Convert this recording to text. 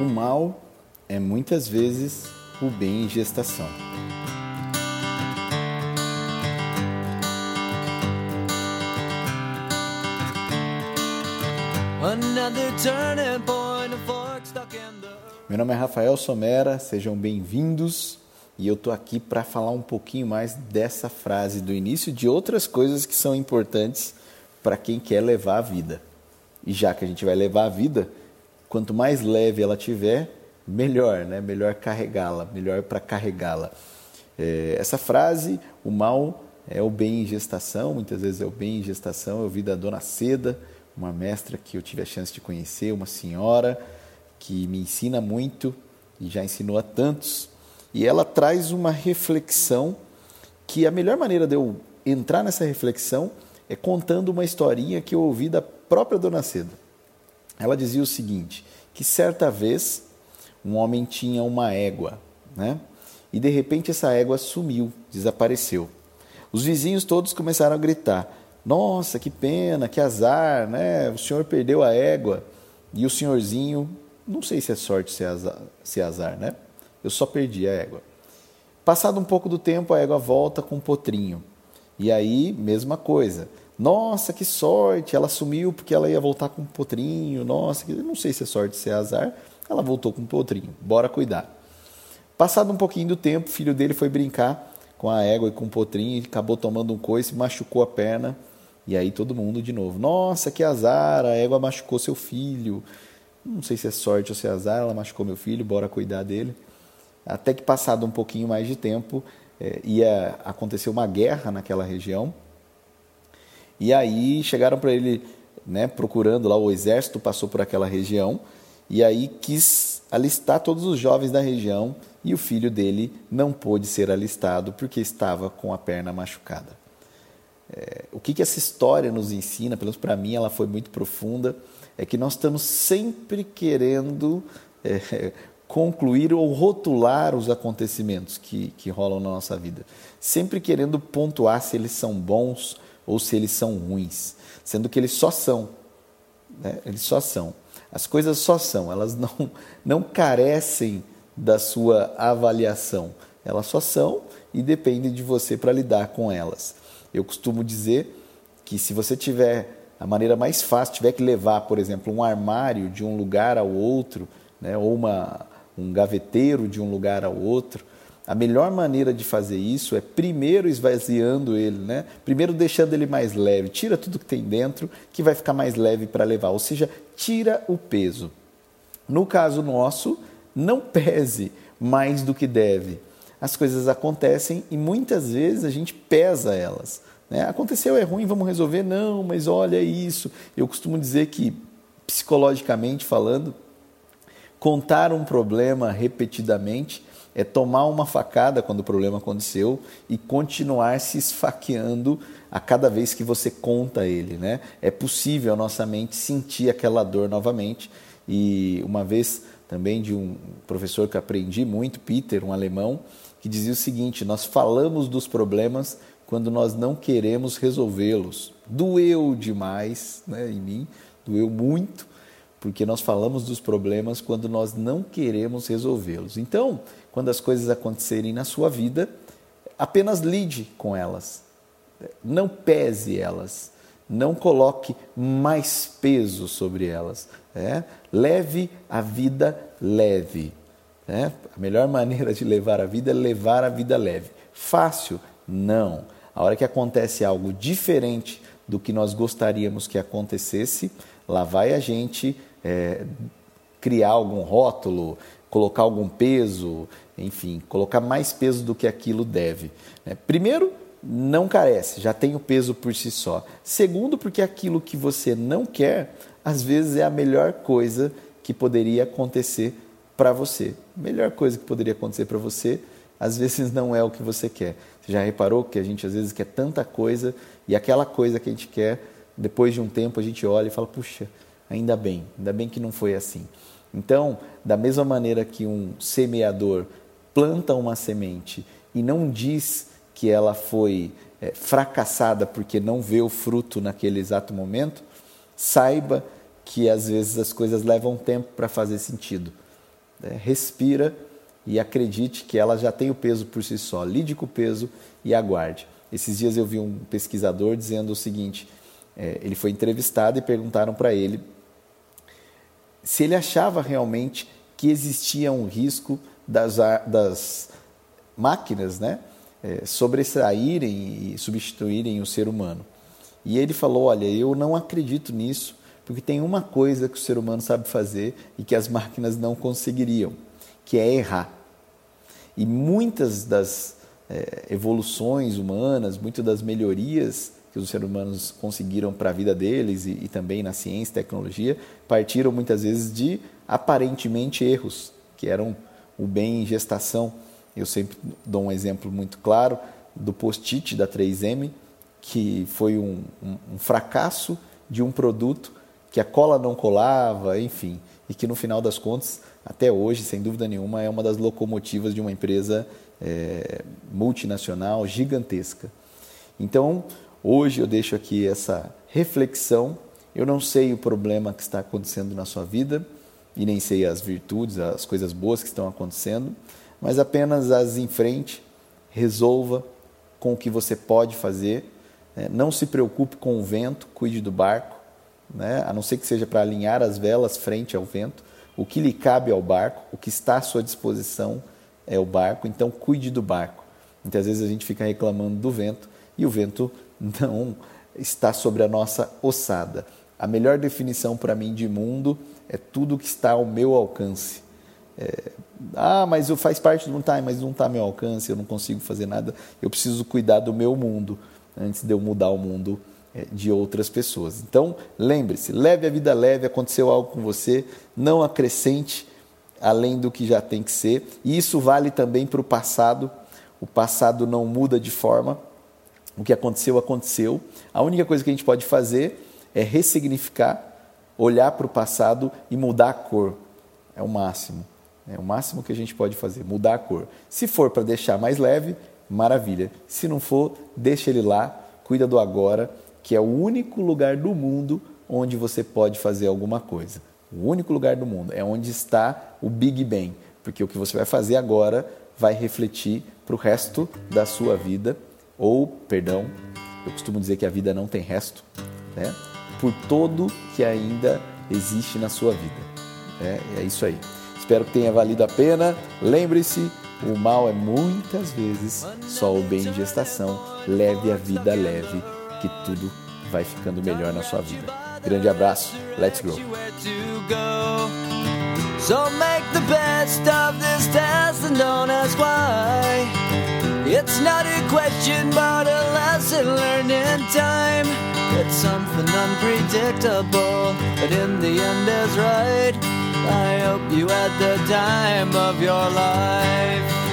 O mal é muitas vezes o bem em gestação. Meu nome é Rafael Somera, sejam bem-vindos e eu tô aqui para falar um pouquinho mais dessa frase do início de outras coisas que são importantes para quem quer levar a vida. E já que a gente vai levar a vida, quanto mais leve ela tiver, melhor, né? Melhor carregá-la, melhor para carregá-la. É, essa frase, o mal é o bem em gestação, muitas vezes é o bem em gestação. Eu vi da Dona Seda, uma mestra que eu tive a chance de conhecer, uma senhora que me ensina muito e já ensinou a tantos. E ela traz uma reflexão que a melhor maneira de eu entrar nessa reflexão é contando uma historinha que eu ouvi da própria Dona Seda. Ela dizia o seguinte, que certa vez um homem tinha uma égua, né? E de repente essa égua sumiu, desapareceu. Os vizinhos todos começaram a gritar: "Nossa, que pena, que azar, né? O senhor perdeu a égua". E o senhorzinho, não sei se é sorte se é azar, se é azar né? Eu só perdi a égua. Passado um pouco do tempo, a égua volta com um potrinho. E aí, mesma coisa. Nossa, que sorte! Ela sumiu porque ela ia voltar com um potrinho. Nossa, não sei se é sorte, se é azar. Ela voltou com um potrinho. Bora cuidar. Passado um pouquinho do tempo, o filho dele foi brincar com a égua e com o potrinho, e acabou tomando um coice, machucou a perna. E aí todo mundo de novo. Nossa, que azar! A égua machucou seu filho. Não sei se é sorte ou se é azar. Ela machucou meu filho. Bora cuidar dele. Até que passado um pouquinho mais de tempo, é, ia acontecer uma guerra naquela região. E aí chegaram para ele, né, procurando lá, o exército passou por aquela região, e aí quis alistar todos os jovens da região, e o filho dele não pôde ser alistado porque estava com a perna machucada. É, o que, que essa história nos ensina, pelo menos para mim ela foi muito profunda, é que nós estamos sempre querendo é, concluir ou rotular os acontecimentos que, que rolam na nossa vida, sempre querendo pontuar se eles são bons ou se eles são ruins, sendo que eles só são. Né? Eles só são. As coisas só são, elas não, não carecem da sua avaliação. Elas só são e dependem de você para lidar com elas. Eu costumo dizer que se você tiver a maneira mais fácil, tiver que levar, por exemplo, um armário de um lugar ao outro, né, ou uma, um gaveteiro de um lugar ao outro. A melhor maneira de fazer isso é primeiro esvaziando ele, né? primeiro deixando ele mais leve. Tira tudo que tem dentro, que vai ficar mais leve para levar. Ou seja, tira o peso. No caso nosso, não pese mais do que deve. As coisas acontecem e muitas vezes a gente pesa elas. Né? Aconteceu, é ruim, vamos resolver? Não, mas olha isso. Eu costumo dizer que, psicologicamente falando, Contar um problema repetidamente é tomar uma facada quando o problema aconteceu e continuar se esfaqueando a cada vez que você conta ele, né? É possível a nossa mente sentir aquela dor novamente e uma vez também de um professor que aprendi muito, Peter, um alemão, que dizia o seguinte: nós falamos dos problemas quando nós não queremos resolvê-los. Doeu demais, né, em mim, doeu muito, porque nós falamos dos problemas quando nós não queremos resolvê-los. Então, quando as coisas acontecerem na sua vida, apenas lide com elas. Não pese elas. Não coloque mais peso sobre elas. É? Leve a vida leve. É? A melhor maneira de levar a vida é levar a vida leve. Fácil? Não. A hora que acontece algo diferente do que nós gostaríamos que acontecesse, lá vai a gente é, criar algum rótulo, colocar algum peso, enfim, colocar mais peso do que aquilo deve. Né? Primeiro, não carece, já tem o peso por si só. Segundo, porque aquilo que você não quer, às vezes é a melhor coisa que poderia acontecer para você. Melhor coisa que poderia acontecer para você, às vezes não é o que você quer. Você já reparou que a gente às vezes quer tanta coisa e aquela coisa que a gente quer, depois de um tempo a gente olha e fala: puxa, Ainda bem, ainda bem que não foi assim. Então, da mesma maneira que um semeador planta uma semente e não diz que ela foi é, fracassada porque não vê o fruto naquele exato momento, saiba que às vezes as coisas levam tempo para fazer sentido. É, respira e acredite que ela já tem o peso por si só. Lide com o peso e aguarde. Esses dias eu vi um pesquisador dizendo o seguinte: é, ele foi entrevistado e perguntaram para ele se ele achava realmente que existia um risco das, das máquinas né, é, sobressaírem e substituírem o ser humano. E ele falou: Olha, eu não acredito nisso, porque tem uma coisa que o ser humano sabe fazer e que as máquinas não conseguiriam, que é errar. E muitas das é, evoluções humanas, muitas das melhorias que os seres humanos conseguiram para a vida deles e, e também na ciência e tecnologia, partiram muitas vezes de aparentemente erros, que eram o bem em gestação. Eu sempre dou um exemplo muito claro do post-it da 3M, que foi um, um, um, fracasso de um produto que a cola não colava, enfim, e que no final das contas, até hoje, sem dúvida nenhuma, é uma das locomotivas de uma empresa é, multinacional gigantesca. Então, hoje eu deixo aqui essa reflexão. Eu não sei o problema que está acontecendo na sua vida e nem sei as virtudes, as coisas boas que estão acontecendo, mas apenas as em frente, resolva com o que você pode fazer. Né? Não se preocupe com o vento, cuide do barco, né? a não ser que seja para alinhar as velas frente ao vento. O que lhe cabe ao barco, o que está à sua disposição é o barco, então cuide do barco. Muitas vezes a gente fica reclamando do vento e o vento não está sobre a nossa ossada. A melhor definição para mim de mundo é tudo que está ao meu alcance. É, ah, mas eu faz parte do mundo, tá, mas não está ao meu alcance, eu não consigo fazer nada. Eu preciso cuidar do meu mundo antes de eu mudar o mundo é, de outras pessoas. Então, lembre-se, leve a vida leve, aconteceu algo com você, não acrescente além do que já tem que ser. E isso vale também para o passado. O passado não muda de forma. O que aconteceu, aconteceu. A única coisa que a gente pode fazer é ressignificar, olhar para o passado e mudar a cor. É o máximo. É o máximo que a gente pode fazer, mudar a cor. Se for para deixar mais leve, maravilha. Se não for, deixa ele lá, cuida do agora, que é o único lugar do mundo onde você pode fazer alguma coisa. O único lugar do mundo é onde está o Big Bang, porque o que você vai fazer agora vai refletir para o resto da sua vida, ou, perdão, eu costumo dizer que a vida não tem resto, né? por todo que ainda existe na sua vida. É, é isso aí. Espero que tenha valido a pena. Lembre-se, o mal é muitas vezes só o bem de gestação. Leve a vida leve, que tudo vai ficando melhor na sua vida. Grande abraço. Let's go. So make the best of this test and don't ask why. It's not a question, but a lesson learned in time. It's something unpredictable, but in the end is right. I hope you had the time of your life.